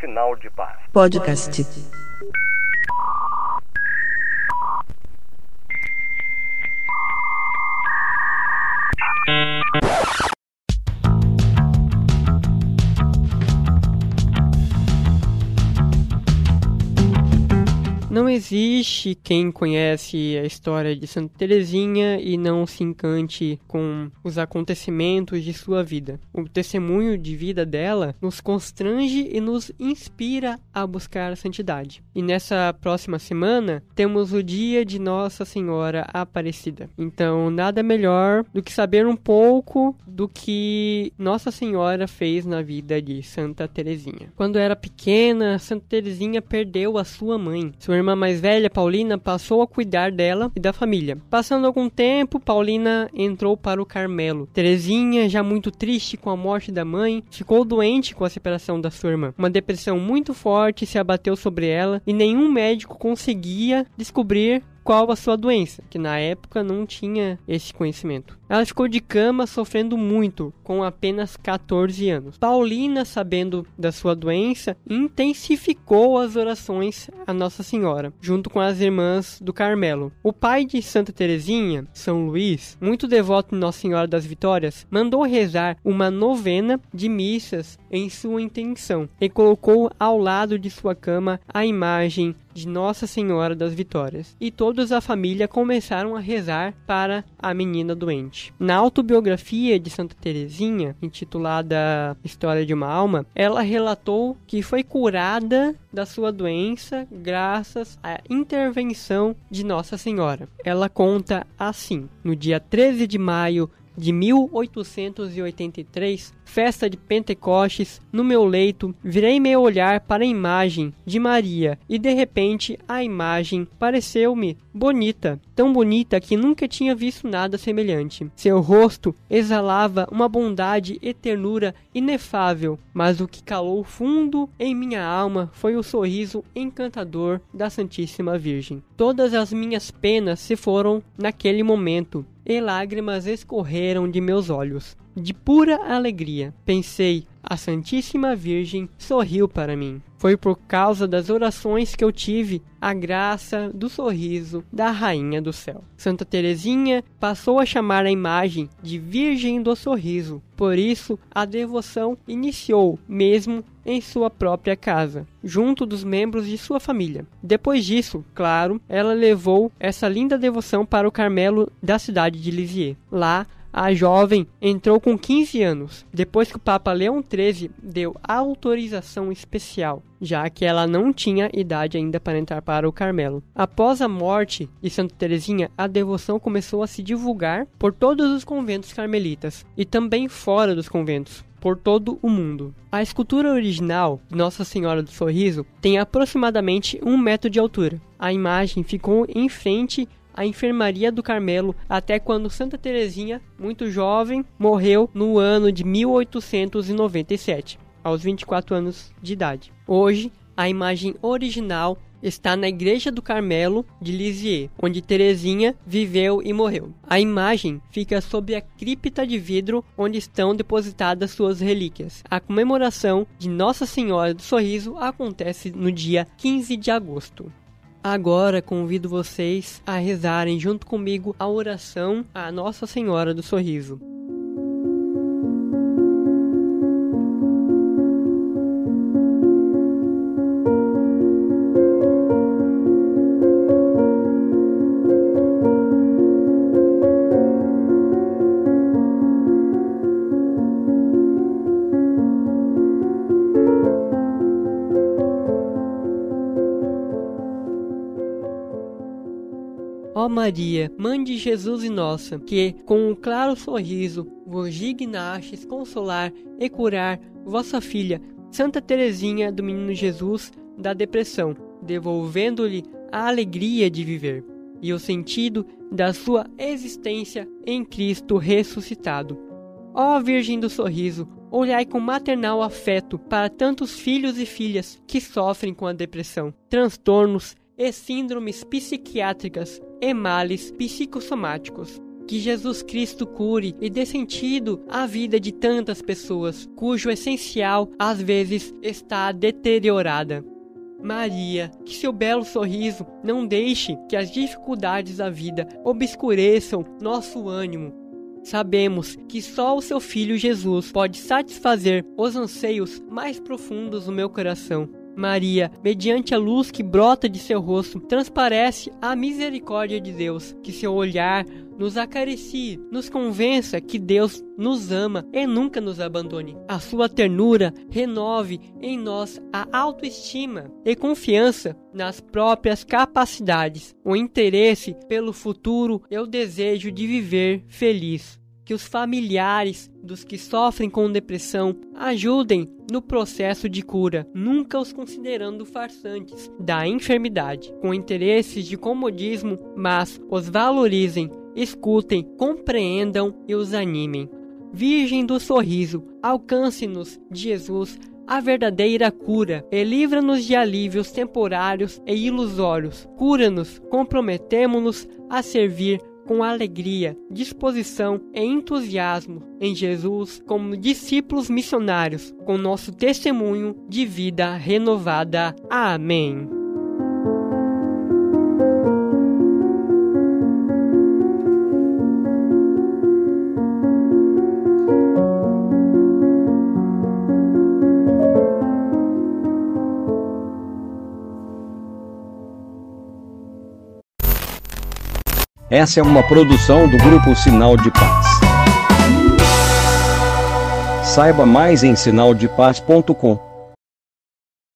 Sinal de paz. Podcast. Existe quem conhece a história de Santa Teresinha e não se encante com os acontecimentos de sua vida. O testemunho de vida dela nos constrange e nos inspira a buscar a santidade. E nessa próxima semana temos o dia de Nossa Senhora Aparecida. Então, nada melhor do que saber um pouco do que Nossa Senhora fez na vida de Santa Teresinha. Quando era pequena, Santa Teresinha perdeu a sua mãe. Sua irmã mais velha, Paulina, passou a cuidar dela e da família. Passando algum tempo, Paulina entrou para o Carmelo. Terezinha, já muito triste com a morte da mãe, ficou doente com a separação da sua irmã. Uma depressão muito forte se abateu sobre ela e nenhum médico conseguia descobrir qual a sua doença, que na época não tinha esse conhecimento. Ela ficou de cama sofrendo muito, com apenas 14 anos. Paulina, sabendo da sua doença, intensificou as orações a Nossa Senhora, junto com as irmãs do Carmelo. O pai de Santa Teresinha, São Luís, muito devoto de Nossa Senhora das Vitórias, mandou rezar uma novena de missas em sua intenção e colocou ao lado de sua cama a imagem de Nossa Senhora das Vitórias. E todos a família começaram a rezar para a menina doente. Na autobiografia de Santa Teresinha, intitulada História de uma Alma, ela relatou que foi curada da sua doença graças à intervenção de Nossa Senhora. Ela conta assim: no dia 13 de maio de 1883, festa de Pentecostes, no meu leito, virei meu olhar para a imagem de Maria e de repente a imagem pareceu-me bonita, tão bonita que nunca tinha visto nada semelhante. Seu rosto exalava uma bondade e ternura inefável, mas o que calou fundo em minha alma foi o sorriso encantador da Santíssima Virgem. Todas as minhas penas se foram naquele momento e lágrimas escorreram de meus olhos. De pura alegria, pensei, a Santíssima Virgem sorriu para mim. Foi por causa das orações que eu tive a graça do sorriso da Rainha do Céu. Santa Teresinha passou a chamar a imagem de Virgem do Sorriso. Por isso, a devoção iniciou mesmo em sua própria casa, junto dos membros de sua família. Depois disso, claro, ela levou essa linda devoção para o Carmelo da cidade de Lisieux. Lá, a jovem entrou com 15 anos, depois que o Papa Leão XIII deu autorização especial, já que ela não tinha idade ainda para entrar para o Carmelo. Após a morte de Santa Teresinha, a devoção começou a se divulgar por todos os conventos carmelitas e também fora dos conventos, por todo o mundo. A escultura original de Nossa Senhora do Sorriso tem aproximadamente um metro de altura. A imagem ficou em frente a enfermaria do Carmelo até quando Santa Teresinha, muito jovem, morreu no ano de 1897, aos 24 anos de idade. Hoje, a imagem original está na Igreja do Carmelo de Lisieux, onde Teresinha viveu e morreu. A imagem fica sob a cripta de vidro onde estão depositadas suas relíquias. A comemoração de Nossa Senhora do Sorriso acontece no dia 15 de agosto. Agora convido vocês a rezarem junto comigo a oração à Nossa Senhora do Sorriso. Ó Maria, Mãe de Jesus e nossa, que, com um claro sorriso, vos dignastes consolar e curar vossa filha, Santa Teresinha do Menino Jesus, da depressão, devolvendo-lhe a alegria de viver e o sentido da sua existência em Cristo ressuscitado. Ó Virgem do Sorriso, olhai com maternal afeto para tantos filhos e filhas que sofrem com a depressão, transtornos e síndromes psiquiátricas e males psicossomáticos. Que Jesus Cristo cure e dê sentido à vida de tantas pessoas, cujo essencial às vezes está deteriorada. Maria, que seu belo sorriso não deixe que as dificuldades da vida obscureçam nosso ânimo. Sabemos que só o seu Filho Jesus pode satisfazer os anseios mais profundos do meu coração. Maria, mediante a luz que brota de seu rosto, transparece a misericórdia de Deus, que seu olhar nos acaricie, nos convença que Deus nos ama e nunca nos abandone. A sua ternura renove em nós a autoestima e confiança nas próprias capacidades, o interesse pelo futuro e o desejo de viver feliz que os familiares dos que sofrem com depressão ajudem no processo de cura, nunca os considerando farsantes da enfermidade, com interesses de comodismo, mas os valorizem, escutem, compreendam e os animem. Virgem do sorriso, alcance-nos, Jesus, a verdadeira cura e livra-nos de alívios temporários e ilusórios. Cura-nos, comprometemo-nos a servir com alegria, disposição e entusiasmo em Jesus como discípulos missionários, com nosso testemunho de vida renovada. Amém. Essa é uma produção do Grupo Sinal de Paz. Saiba mais em sinaldepaz.com.